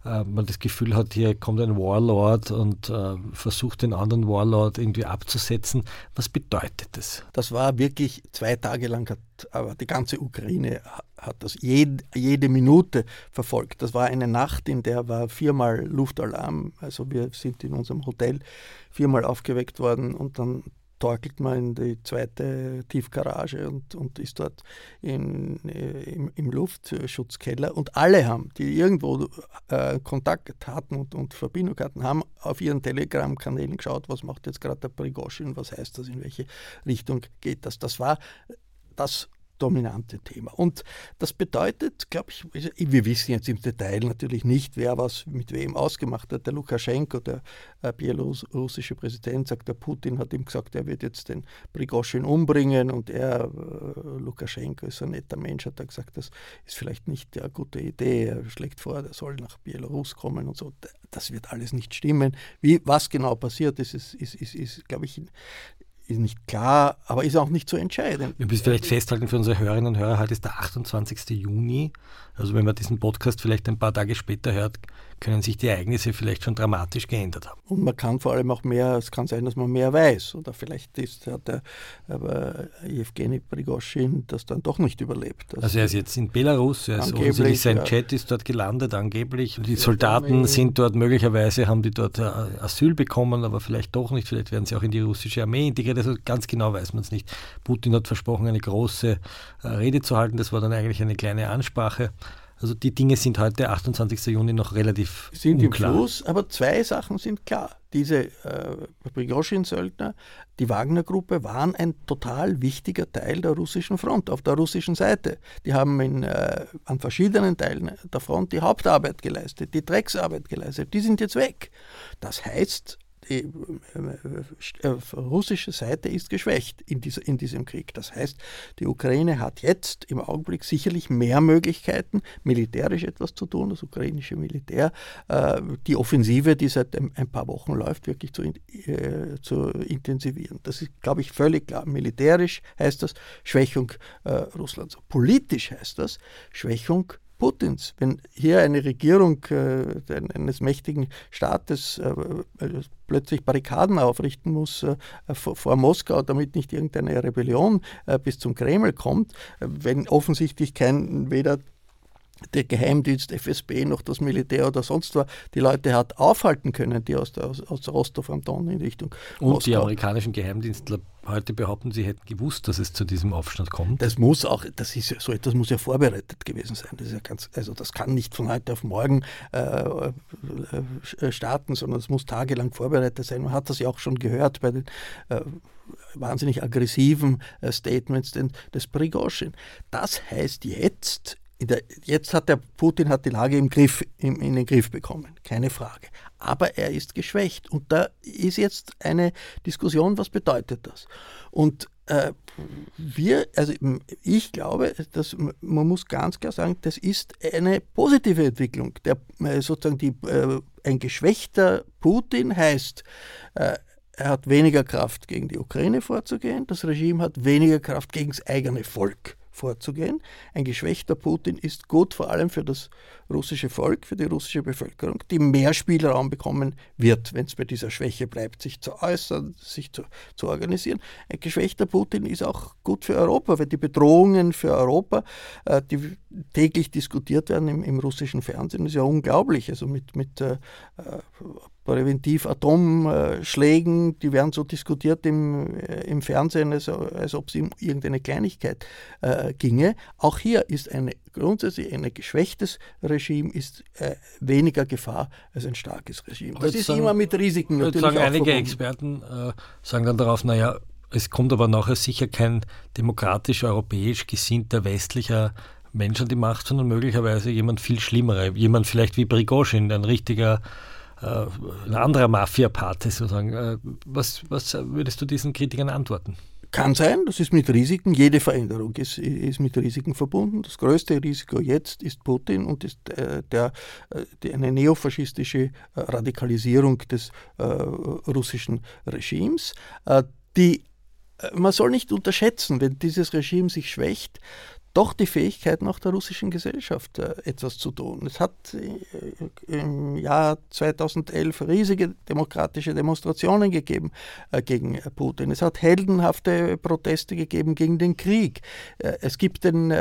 äh, man das Gefühl hat, hier kommt ein Warlord und äh, versucht den anderen Warlord irgendwie abzusetzen. Was bedeutet das? Das war wirklich zwei Tage lang, hat, aber die ganze Ukraine hat das jede, jede Minute verfolgt. Das war eine Nacht, in der war viermal Luftalarm. Also wir sind in unserem Hotel viermal aufgeweckt worden und dann torkelt man in die zweite Tiefgarage und, und ist dort in, äh, im, im, Luftschutzkeller. Und alle haben, die irgendwo äh, Kontakt hatten und, und, Verbindung hatten, haben auf ihren Telegram-Kanälen geschaut, was macht jetzt gerade der Prigozhin, was heißt das, in welche Richtung geht das. Das war das dominante Thema. Und das bedeutet, glaube ich, wir wissen jetzt im Detail natürlich nicht, wer was mit wem ausgemacht hat. Der Lukaschenko, der äh, bielorussische Präsident, sagt, der Putin hat ihm gesagt, er wird jetzt den Prigoschin umbringen und er, äh, Lukaschenko ist ein netter Mensch, hat er gesagt, das ist vielleicht nicht eine gute Idee, er schlägt vor, er soll nach Belarus kommen und so. Das wird alles nicht stimmen. Wie, was genau passiert ist, ist, ist, ist, ist glaube ich, ist nicht klar, aber ist auch nicht so entscheidend. Wir müssen vielleicht festhalten für unsere Hörerinnen und Hörer, heute ist der 28. Juni. Also wenn man diesen Podcast vielleicht ein paar Tage später hört, können sich die Ereignisse vielleicht schon dramatisch geändert haben. Und man kann vor allem auch mehr, es kann sein, dass man mehr weiß. Oder vielleicht ist, hat der aber Evgeny Prigoschin das dann doch nicht überlebt. Das also er ist jetzt in Belarus, er ist offensichtlich, sein ja. Chat ist dort gelandet angeblich. Die Soldaten sind dort möglicherweise, haben die dort äh, Asyl bekommen, aber vielleicht doch nicht. Vielleicht werden sie auch in die russische Armee integriert. Also ganz genau weiß man es nicht. Putin hat versprochen, eine große äh, Rede zu halten. Das war dann eigentlich eine kleine Ansprache. Also die Dinge sind heute, 28. Juni, noch relativ sind unklar. im Fluss, aber zwei Sachen sind klar. Diese äh, Prigozhin-Söldner, die Wagner-Gruppe, waren ein total wichtiger Teil der russischen Front, auf der russischen Seite. Die haben in, äh, an verschiedenen Teilen der Front die Hauptarbeit geleistet, die Drecksarbeit geleistet. Die sind jetzt weg. Das heißt, äh, äh, russische Seite ist geschwächt in, dieser, in diesem Krieg. Das heißt, die Ukraine hat jetzt im Augenblick sicherlich mehr Möglichkeiten, militärisch etwas zu tun, das ukrainische Militär, äh, die Offensive, die seit ein, paar Wochen läuft, wirklich zu, zu intensivieren. Das ist, glaube ich, völlig klar. Militärisch heißt das Schwächung Russlands. Politisch heißt das Schwächung Putins. Wenn hier eine Regierung äh, eines mächtigen Staates äh, äh, plötzlich Barrikaden aufrichten muss äh, vor, vor, Moskau, damit nicht irgendeine Rebellion äh, bis zum Kreml kommt, äh, wenn offensichtlich kein weder der Geheimdienst, FSB, noch das Militär oder sonst was die Leute hat aufhalten können, die aus, der, aus, aus Rostov am Don in Richtung Und Moskau. die amerikanischen Geheimdienstler heute behaupten, sie hätten gewusst, dass es zu diesem Aufstand kommt. Das muss auch, das ist so etwas muss ja vorbereitet gewesen sein. Das ja ganz, also das kann nicht von heute auf morgen äh, äh starten, sondern es muss tagelang vorbereitet sein. Man hat das ja auch schon gehört bei den äh, wahnsinnig aggressiven äh, Statements des Prigozhin. Das heißt jetzt, der, jetzt hat der Putin hat die Lage im Griff, im, in den Griff bekommen, keine Frage. Aber er ist geschwächt. Und da ist jetzt eine Diskussion, was bedeutet das? Und äh, wir, also ich glaube, dass man muss ganz klar sagen, das ist eine positive Entwicklung. Der, äh, sozusagen die, äh, ein geschwächter Putin heißt, äh, er hat weniger Kraft gegen die Ukraine vorzugehen, das Regime hat weniger Kraft gegen das eigene Volk vorzugehen. Ein geschwächter Putin ist gut vor allem für das russische Volk, für die russische Bevölkerung, die mehr Spielraum bekommen wird, wenn es bei dieser Schwäche bleibt, sich zu äußern, sich zu, zu organisieren. Ein geschwächter Putin ist auch gut für Europa, weil die Bedrohungen für Europa, äh, die täglich diskutiert werden im, im, russischen Fernsehen, ist ja unglaublich. Also mit, mit äh, Präventiv-Atomschlägen, die werden so diskutiert im, äh, im Fernsehen, als, als ob es um irgendeine Kleinigkeit äh, ginge. Auch hier ist eine grundsätzlich ein geschwächtes Regime ist äh, weniger Gefahr als ein starkes Regime. Das ist sagen, immer mit Risiken natürlich sagen Einige verbunden. Experten äh, sagen dann darauf, naja, es kommt aber nachher sicher kein demokratisch, europäisch gesinnter westlicher Mensch an die Macht, sondern möglicherweise jemand viel Schlimmerer, jemand vielleicht wie Prigozhin, ein richtiger ein anderer Mafia-Pate sozusagen. Äh, was, was würdest du diesen Kritikern antworten? Kann sein, das ist mit Risiken, jede Veränderung ist, ist mit Risiken verbunden. Das größte Risiko jetzt ist Putin und ist äh, der, äh, die, eine neofaschistische äh, Radikalisierung des äh, russischen Regimes. die man soll nicht unterschätzen, wenn dieses Regime sich schwächt, doch die Fähigkeit nach der russischen Gesellschaft äh, etwas zu tun. Es hat äh, im Jahr 2011 riesige demokratische Demonstrationen gegeben äh, gegen Putin. Es hat heldenhafte Proteste gegeben gegen den Krieg. es gibt den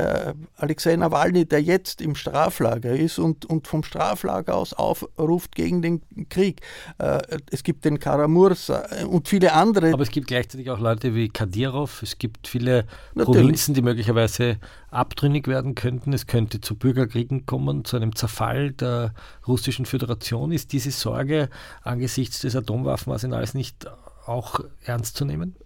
Alexei Nawalny, der jetzt im Straflager ist und, und vom Straflager aus aufruft gegen den Krieg. es gibt den Karamursa und viele andere. Aber es gibt gleichzeitig auch Leute wie Kadyrov. Es gibt viele Natürlich. Provinzen, die möglicherweise abtrünnig werden könnten. Es könnte zu Bürgerkriegen kommen, zu einem Zerfall der russischen Föderation. Ist diese Sorge angesichts des Atomwaffenarsenals nicht auch ernst zu nehmen?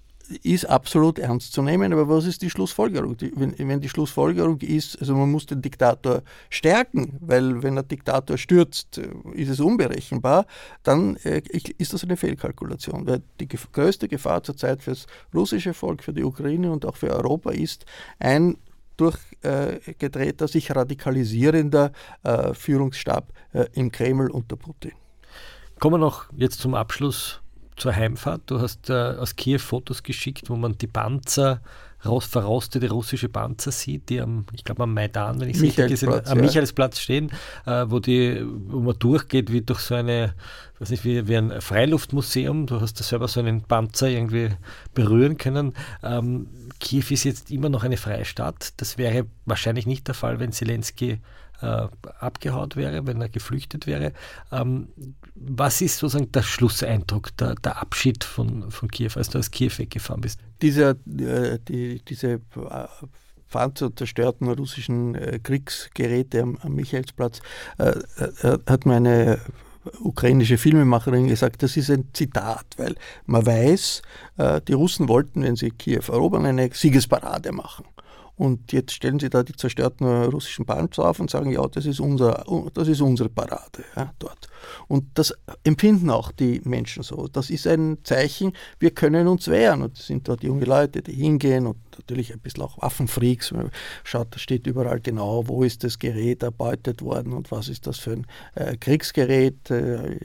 ist absolut ernst zu nehmen, aber was ist die Schlussfolgerung? Die, wenn, wenn, die Schlussfolgerung ist, also man muss den Diktator stärken, weil wenn der Diktator stürzt, ist es unberechenbar, dann äh, ist das eine Fehlkalkulation. Weil die größte Gefahr zurzeit für das russische Volk, für die Ukraine und auch für Europa ist ein durchgedrehter, sich radikalisierender äh, Führungsstab äh, im Kreml unter Putin. Kommen wir noch jetzt zum Abschluss zur Heimfahrt. Du hast äh, aus Kiew Fotos geschickt, wo man die Panzer, verrostete russische Panzer sieht, die am, ich glaube am Maidan, wenn ich es richtig gesehen habe, am ja. Michaelsplatz stehen, äh, wo, die, wo man durchgeht wie durch so eine, weiß nicht, wie, wie ein Freiluftmuseum. Du hast da selber so einen Panzer irgendwie berühren können. Ähm, Kiew ist jetzt immer noch eine freie Stadt. Das wäre wahrscheinlich nicht der Fall, wenn Zelensky äh, abgehaut wäre, wenn er geflüchtet wäre. Ähm, was ist sozusagen der Schlusseindruck, der, der, Abschied von, von Kiew, als du aus Kiew weggefahren bist? Dieser, äh, die, diese Panzer zerstörten russischen äh, Kriegsgeräte am, am Michaelsplatz äh, äh, hat meine ukrainische Filmemacherin gesagt, das ist ein Zitat, weil man weiß, äh, die Russen wollten, wenn sie Kiew erobern, eine Siegesparade machen. Und jetzt stellen sie da die zerstörten russischen Panzer auf und sagen, ja, das ist, unser, das ist unsere Parade ja, dort. Und das empfinden auch die Menschen so. Das ist ein Zeichen, wir können uns wehren. Und es sind dort junge Leute, die hingehen und natürlich ein bisschen auch Waffenfreaks. Man schaut, da steht überall genau, wo ist das Gerät erbeutet worden und was ist das für ein äh, Kriegsgerät. Äh,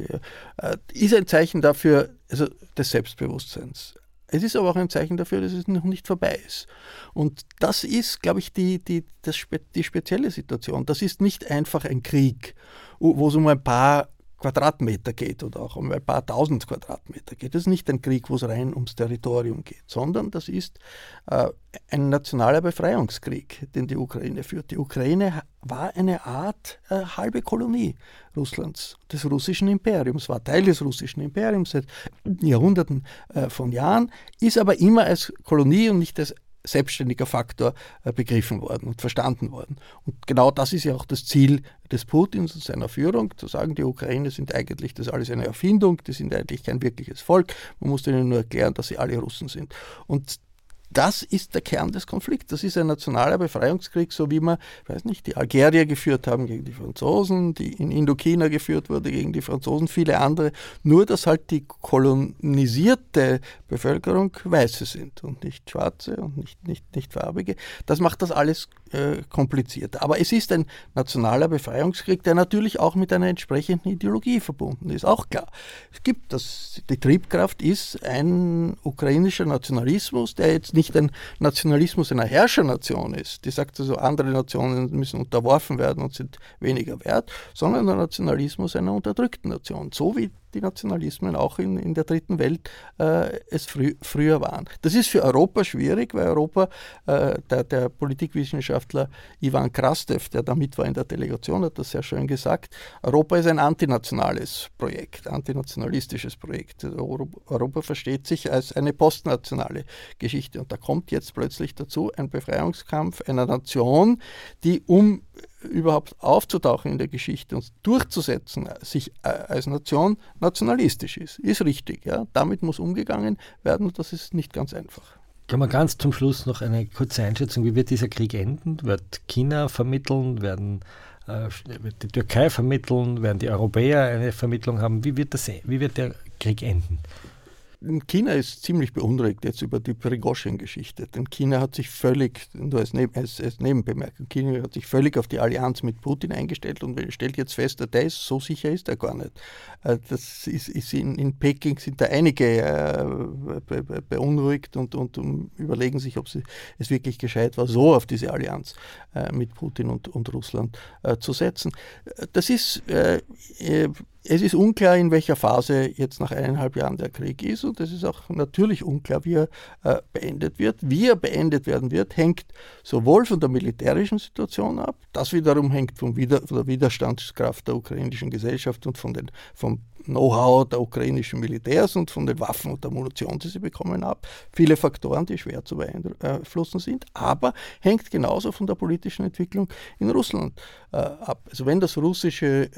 äh, ist ein Zeichen dafür, also des Selbstbewusstseins. Es ist aber auch ein Zeichen dafür, dass es noch nicht vorbei ist. Und das ist, glaube ich, die, die, das, die spezielle Situation. Das ist nicht einfach ein Krieg, wo es um ein paar Quadratmeter geht oder auch um ein paar tausend Quadratmeter geht. Das ist nicht ein Krieg, wo es rein ums Territorium geht, sondern das ist äh, ein nationaler Befreiungskrieg, den die Ukraine führt. Die Ukraine war eine Art äh, halbe Kolonie Russlands, des russischen Imperiums, war Teil des russischen Imperiums seit Jahrhunderten äh, von Jahren, ist aber immer als Kolonie und nicht als selbstständiger Faktor äh, begriffen worden und verstanden worden. Und genau das ist ja auch das Ziel des Putins und seiner Führung, zu sagen, die Ukraine sind eigentlich das alles eine Erfindung, die sind eigentlich kein wirkliches Volk, man muss ihnen nur erklären, dass sie alle Russen sind. Und das ist der Kern des Konflikts. Das ist ein nationaler Befreiungskrieg, so wie man, weiß nicht, die Algerier geführt haben gegen die Franzosen, die in Indochina geführt wurde gegen die Franzosen, viele andere. Nur, dass halt die kolonisierte Bevölkerung Weiße sind und nicht Schwarze und nicht, nicht, nicht Farbige. Das macht das alles äh, komplizierter. Aber es ist ein nationaler Befreiungskrieg, der natürlich auch mit einer entsprechenden Ideologie verbunden ist, auch klar. Es gibt das, die Triebkraft ist ein ukrainischer Nationalismus, der jetzt nicht ein Nationalismus einer Herrschernation ist, die sagt also, andere Nationen müssen unterworfen werden und sind weniger wert, sondern der Nationalismus einer unterdrückten Nation, so wie die Nationalismen auch in, in der dritten Welt äh, es frü früher waren. Das ist für Europa schwierig, weil Europa, äh, der, der, Politikwissenschaftler Ivan Krastev, der da mit war in der Delegation, hat das sehr schön gesagt, Europa ist ein antinationales Projekt, antinationalistisches Projekt. Europa, Europa versteht sich als eine postnationale Geschichte und da kommt jetzt plötzlich dazu ein Befreiungskampf einer Nation, die um überhaupt aufzutauchen in der Geschichte und durchzusetzen, sich äh, als Nation nationalistisch ist. Ist richtig. Ja? Damit muss umgegangen werden und das ist nicht ganz einfach. Kann man ganz zum Schluss noch eine kurze Einschätzung, wie wird dieser Krieg enden? Wird China vermitteln? Werden äh, wird die Türkei vermitteln? Werden die Europäer eine Vermittlung haben? Wie wird, das, wie wird der Krieg enden? China ist ziemlich beunruhigt jetzt über die Prigozhin-Geschichte, denn China hat sich völlig, nur als, Neben, als, als, Nebenbemerkung, China hat sich völlig auf die Allianz mit Putin eingestellt und stellt jetzt fest, der ist, so sicher ist er gar nicht. Äh, das ist, ist in, in, Peking sind da einige äh, beunruhigt und, und, überlegen sich, ob sie, es wirklich gescheit war, so auf diese Allianz äh, mit Putin und, und Russland zu setzen. Das ist es ist unklar, in welcher Phase jetzt nach eineinhalb Jahren der Krieg ist und es ist auch natürlich unklar, wie er äh, beendet wird. Wie er beendet werden wird, hängt sowohl von der militärischen Situation ab, das wiederum hängt vom Wider von der Widerstandskraft der ukrainischen Gesellschaft und von den, vom Know-how der ukrainischen Militärs und von den Waffen und der Munition, die sie bekommen haben. Viele Faktoren, die schwer zu beeinflussen sind, aber hängt genauso von der politischen Entwicklung in Russland äh, ab. Also wenn das russische,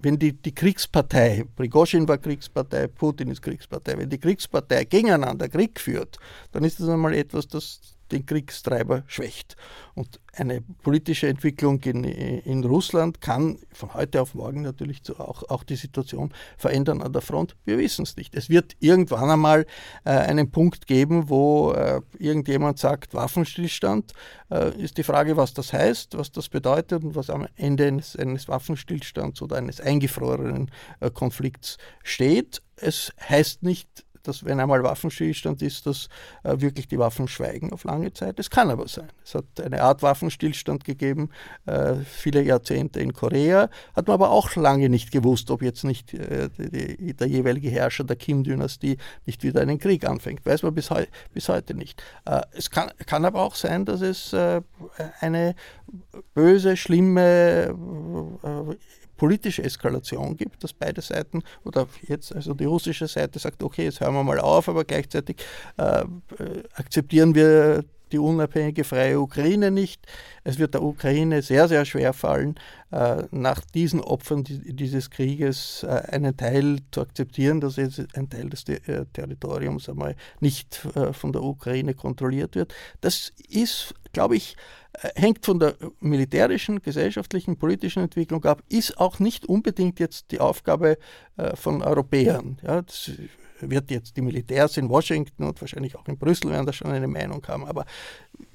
wenn die, die Kriegspartei, Prigozhin war Kriegspartei, Putin ist Kriegspartei, wenn die Kriegspartei gegeneinander Krieg führt, dann ist das einmal etwas, das den Kriegstreiber schwächt. Und eine politische Entwicklung in, in Russland kann von heute auf morgen natürlich auch, auch die Situation verändern an der Front. Wir wissen es nicht. Es wird irgendwann einmal äh, einen Punkt geben, wo äh, irgendjemand sagt, Waffenstillstand. Äh, ist die Frage, was das heißt, was das bedeutet und was am Ende eines, eines Waffenstillstands oder eines eingefrorenen äh, Konflikts steht. Es heißt nicht, dass wenn einmal Waffenstillstand ist, dass äh, wirklich die Waffen schweigen auf lange Zeit. Es kann aber sein. Es hat eine Art Waffenstillstand gegeben, äh, viele Jahrzehnte in Korea, hat man aber auch lange nicht gewusst, ob jetzt nicht äh, die, der jeweilige Herrscher der Kim-Dynastie nicht wieder einen Krieg anfängt. Weiß man bis, heu bis heute nicht. Äh, es kann, kann, aber auch sein, dass es äh, eine böse, schlimme äh, politische Eskalation gibt, dass beide Seiten oder jetzt also die russische Seite sagt, okay, jetzt hören wir mal auf, aber gleichzeitig äh, akzeptieren wir die unabhängige freie Ukraine nicht. Es wird der Ukraine sehr, sehr schwer fallen, äh, nach diesen Opfern dieses Krieges äh, einen Teil zu akzeptieren, dass jetzt ein Teil des äh, Territoriums einmal nicht von der Ukraine kontrolliert wird. Das ist, glaube ich, hängt von der militärischen, gesellschaftlichen, politischen Entwicklung ab, ist auch nicht unbedingt jetzt die Aufgabe von Europäern. Ja, das wird jetzt die Militärs in Washington und wahrscheinlich auch in Brüssel werden da schon eine Meinung haben. Aber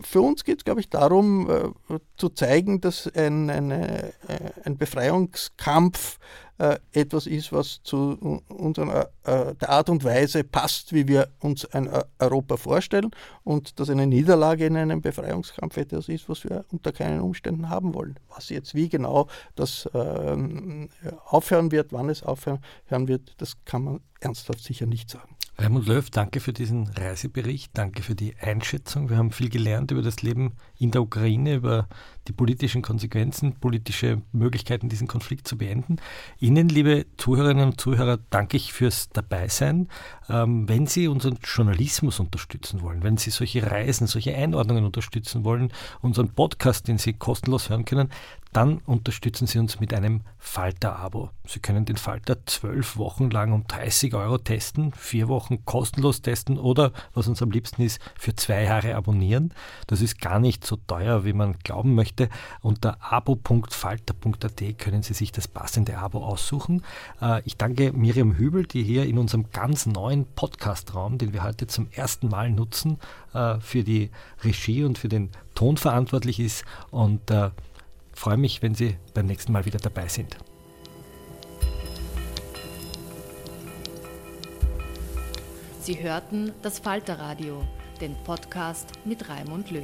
für uns geht es, glaube ich, darum äh, zu zeigen, dass ein, eine, äh, ein Befreiungskampf etwas ist, was zu unserer äh, der Art und Weise passt, wie wir uns ein äh, Europa vorstellen und dass eine Niederlage in einem Befreiungskampf etwas ist, was wir unter keinen Umständen haben wollen. Was jetzt wie genau das ähm, aufhören wird, wann es aufhören wird, das kann man ernsthaft sicher nicht sagen. Raimund Löw, danke für diesen Reisebericht, danke für die Einschätzung. Wir haben viel gelernt über das Leben in der Ukraine, über die politischen Konsequenzen, politische Möglichkeiten, diesen Konflikt zu beenden. Ihnen, liebe Zuhörerinnen und Zuhörer, danke ich fürs Dabeisein. Ähm, wenn Sie unseren Journalismus unterstützen wollen, wenn Sie solche Reisen, solche Einordnungen unterstützen wollen, unseren Podcast, den Sie kostenlos hören können, dann unterstützen Sie uns mit einem Falter-Abo. Sie können den Falter zwölf Wochen lang um 30 Euro testen, vier Wochen kostenlos testen oder, was uns am liebsten ist, für zwei Jahre abonnieren. Das ist gar nicht so teuer, wie man glauben möchte möchte. Unter abo.falter.at können Sie sich das passende Abo aussuchen. Äh, ich danke Miriam Hübel, die hier in unserem ganz neuen Podcast-Raum, den wir heute zum ersten Mal nutzen, äh, für die Regie und für den Ton verantwortlich ist und äh, freue mich, wenn Sie beim nächsten Mal wieder dabei sind. Sie hörten das Falterradio, den Podcast mit Raimund Löw.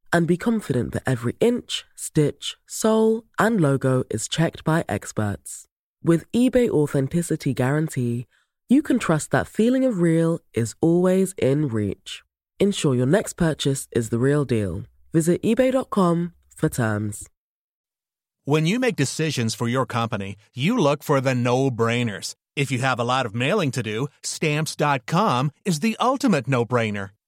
and be confident that every inch, stitch, sole, and logo is checked by experts. With eBay Authenticity Guarantee, you can trust that feeling of real is always in reach. Ensure your next purchase is the real deal. Visit eBay.com for terms. When you make decisions for your company, you look for the no brainers. If you have a lot of mailing to do, stamps.com is the ultimate no brainer.